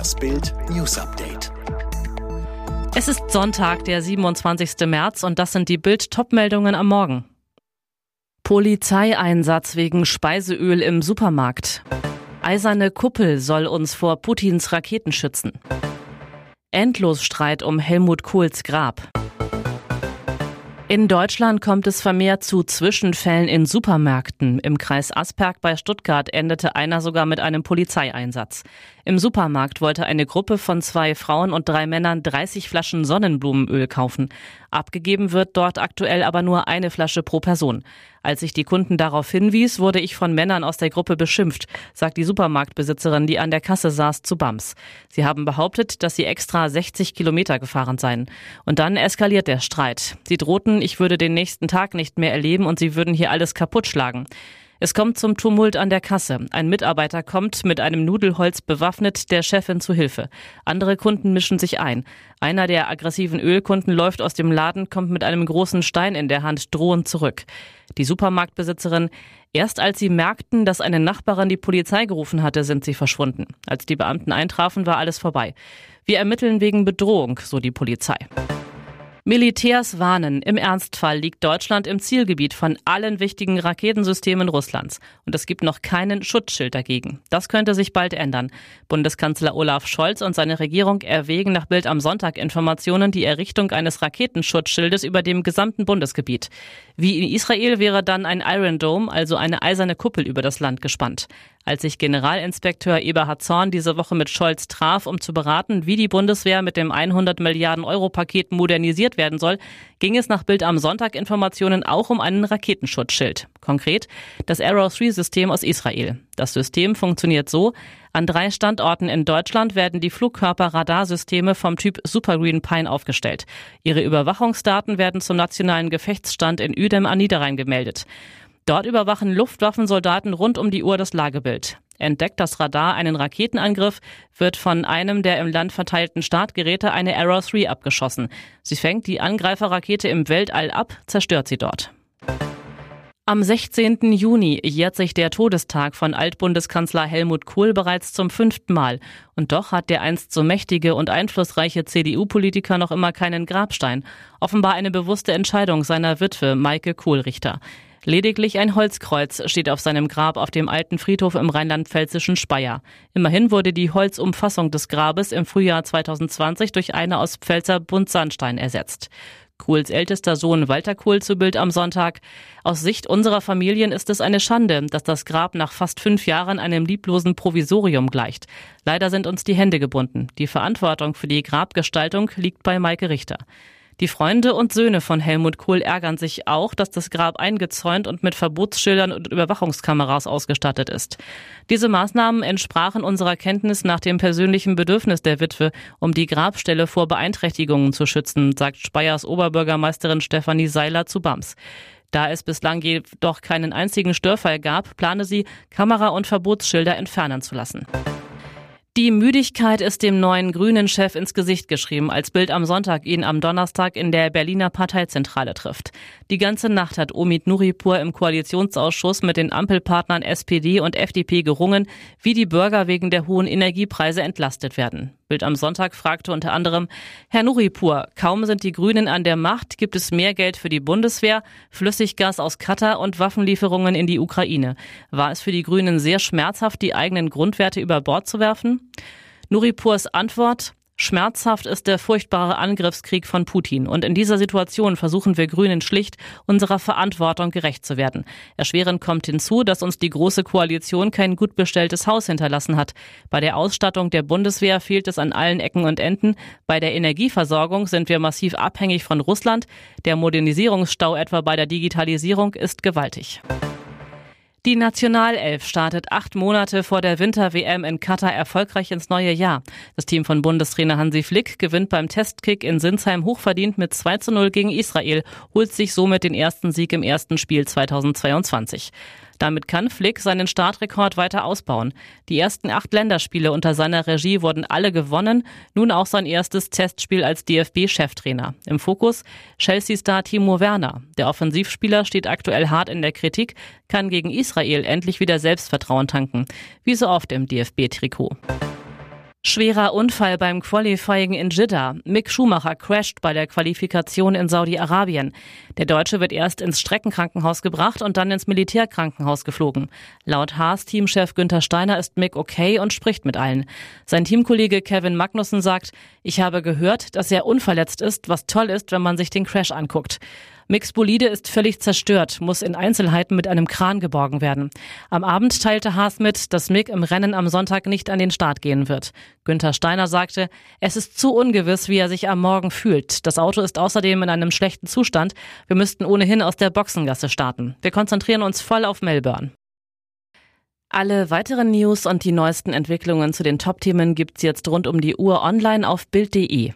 Das Bild News Update. Es ist Sonntag, der 27. März und das sind die Bild Topmeldungen am Morgen. Polizeieinsatz wegen Speiseöl im Supermarkt. Eiserne Kuppel soll uns vor Putins Raketen schützen. Endlosstreit um Helmut Kohls Grab. In Deutschland kommt es vermehrt zu Zwischenfällen in Supermärkten. Im Kreis Asperg bei Stuttgart endete einer sogar mit einem Polizeieinsatz. Im Supermarkt wollte eine Gruppe von zwei Frauen und drei Männern 30 Flaschen Sonnenblumenöl kaufen. Abgegeben wird dort aktuell aber nur eine Flasche pro Person. Als ich die Kunden darauf hinwies, wurde ich von Männern aus der Gruppe beschimpft, sagt die Supermarktbesitzerin, die an der Kasse saß, zu Bams. Sie haben behauptet, dass sie extra 60 Kilometer gefahren seien. Und dann eskaliert der Streit. Sie drohten, ich würde den nächsten Tag nicht mehr erleben und sie würden hier alles kaputt schlagen. Es kommt zum Tumult an der Kasse. Ein Mitarbeiter kommt mit einem Nudelholz bewaffnet der Chefin zu Hilfe. Andere Kunden mischen sich ein. Einer der aggressiven Ölkunden läuft aus dem Laden, kommt mit einem großen Stein in der Hand drohend zurück. Die Supermarktbesitzerin, erst als sie merkten, dass eine Nachbarin die Polizei gerufen hatte, sind sie verschwunden. Als die Beamten eintrafen, war alles vorbei. Wir ermitteln wegen Bedrohung, so die Polizei. Militärs warnen, im Ernstfall liegt Deutschland im Zielgebiet von allen wichtigen Raketensystemen Russlands. Und es gibt noch keinen Schutzschild dagegen. Das könnte sich bald ändern. Bundeskanzler Olaf Scholz und seine Regierung erwägen nach Bild am Sonntag Informationen die Errichtung eines Raketenschutzschildes über dem gesamten Bundesgebiet. Wie in Israel wäre dann ein Iron Dome, also eine eiserne Kuppel über das Land gespannt. Als sich Generalinspekteur Eberhard Zorn diese Woche mit Scholz traf, um zu beraten, wie die Bundeswehr mit dem 100 Milliarden Euro Paket modernisiert werden soll, ging es nach Bild am Sonntag Informationen auch um einen Raketenschutzschild. Konkret das Arrow 3 System aus Israel. Das System funktioniert so, an drei Standorten in Deutschland werden die Flugkörper-Radarsysteme vom Typ Super Green Pine aufgestellt. Ihre Überwachungsdaten werden zum nationalen Gefechtsstand in Uedem an Niederrhein gemeldet. Dort überwachen Luftwaffensoldaten rund um die Uhr das Lagebild. Entdeckt das Radar einen Raketenangriff, wird von einem der im Land verteilten Startgeräte eine Arrow 3 abgeschossen. Sie fängt die Angreiferrakete im Weltall ab, zerstört sie dort. Am 16. Juni jährt sich der Todestag von Altbundeskanzler Helmut Kohl bereits zum fünften Mal. Und doch hat der einst so mächtige und einflussreiche CDU-Politiker noch immer keinen Grabstein. Offenbar eine bewusste Entscheidung seiner Witwe Maike Kohlrichter. Lediglich ein Holzkreuz steht auf seinem Grab auf dem alten Friedhof im rheinland-pfälzischen Speyer. Immerhin wurde die Holzumfassung des Grabes im Frühjahr 2020 durch eine aus Pfälzer Buntsandstein ersetzt. Kohls ältester Sohn Walter Kohl zu Bild am Sonntag. Aus Sicht unserer Familien ist es eine Schande, dass das Grab nach fast fünf Jahren einem lieblosen Provisorium gleicht. Leider sind uns die Hände gebunden. Die Verantwortung für die Grabgestaltung liegt bei Maike Richter. Die Freunde und Söhne von Helmut Kohl ärgern sich auch, dass das Grab eingezäunt und mit Verbotsschildern und Überwachungskameras ausgestattet ist. Diese Maßnahmen entsprachen unserer Kenntnis nach dem persönlichen Bedürfnis der Witwe, um die Grabstelle vor Beeinträchtigungen zu schützen, sagt Speyers Oberbürgermeisterin Stefanie Seiler zu BAMS. Da es bislang jedoch keinen einzigen Störfall gab, plane sie, Kamera- und Verbotsschilder entfernen zu lassen. Die Müdigkeit ist dem neuen grünen Chef ins Gesicht geschrieben, als Bild am Sonntag ihn am Donnerstag in der Berliner Parteizentrale trifft. Die ganze Nacht hat Omid Nuripur im Koalitionsausschuss mit den Ampelpartnern SPD und FDP gerungen, wie die Bürger wegen der hohen Energiepreise entlastet werden. Bild am Sonntag fragte unter anderem, Herr Nuripur, kaum sind die Grünen an der Macht, gibt es mehr Geld für die Bundeswehr, Flüssiggas aus Katar und Waffenlieferungen in die Ukraine. War es für die Grünen sehr schmerzhaft, die eigenen Grundwerte über Bord zu werfen? Nuripurs Antwort, Schmerzhaft ist der furchtbare Angriffskrieg von Putin und in dieser Situation versuchen wir Grünen schlicht, unserer Verantwortung gerecht zu werden. Erschwerend kommt hinzu, dass uns die Große Koalition kein gut bestelltes Haus hinterlassen hat. Bei der Ausstattung der Bundeswehr fehlt es an allen Ecken und Enden. Bei der Energieversorgung sind wir massiv abhängig von Russland. Der Modernisierungsstau etwa bei der Digitalisierung ist gewaltig. Die Nationalelf startet acht Monate vor der Winter-WM in Katar erfolgreich ins neue Jahr. Das Team von Bundestrainer Hansi Flick gewinnt beim Testkick in Sinsheim hochverdient mit 2 zu 0 gegen Israel, holt sich somit den ersten Sieg im ersten Spiel 2022. Damit kann Flick seinen Startrekord weiter ausbauen. Die ersten acht Länderspiele unter seiner Regie wurden alle gewonnen, nun auch sein erstes Testspiel als DFB-Cheftrainer. Im Fokus Chelsea-Star Timo Werner. Der Offensivspieler steht aktuell hart in der Kritik, kann gegen Israel endlich wieder Selbstvertrauen tanken. Wie so oft im DFB-Trikot. Schwerer Unfall beim Qualifying in Jeddah. Mick Schumacher crasht bei der Qualifikation in Saudi-Arabien. Der Deutsche wird erst ins Streckenkrankenhaus gebracht und dann ins Militärkrankenhaus geflogen. Laut Haas-Teamchef Günther Steiner ist Mick okay und spricht mit allen. Sein Teamkollege Kevin Magnussen sagt, ich habe gehört, dass er unverletzt ist, was toll ist, wenn man sich den Crash anguckt. Mix Bolide ist völlig zerstört, muss in Einzelheiten mit einem Kran geborgen werden. Am Abend teilte Haas mit, dass Mick im Rennen am Sonntag nicht an den Start gehen wird. Günther Steiner sagte, es ist zu ungewiss, wie er sich am Morgen fühlt. Das Auto ist außerdem in einem schlechten Zustand. Wir müssten ohnehin aus der Boxengasse starten. Wir konzentrieren uns voll auf Melbourne. Alle weiteren News und die neuesten Entwicklungen zu den Top-Themen gibt's jetzt rund um die Uhr online auf Bild.de.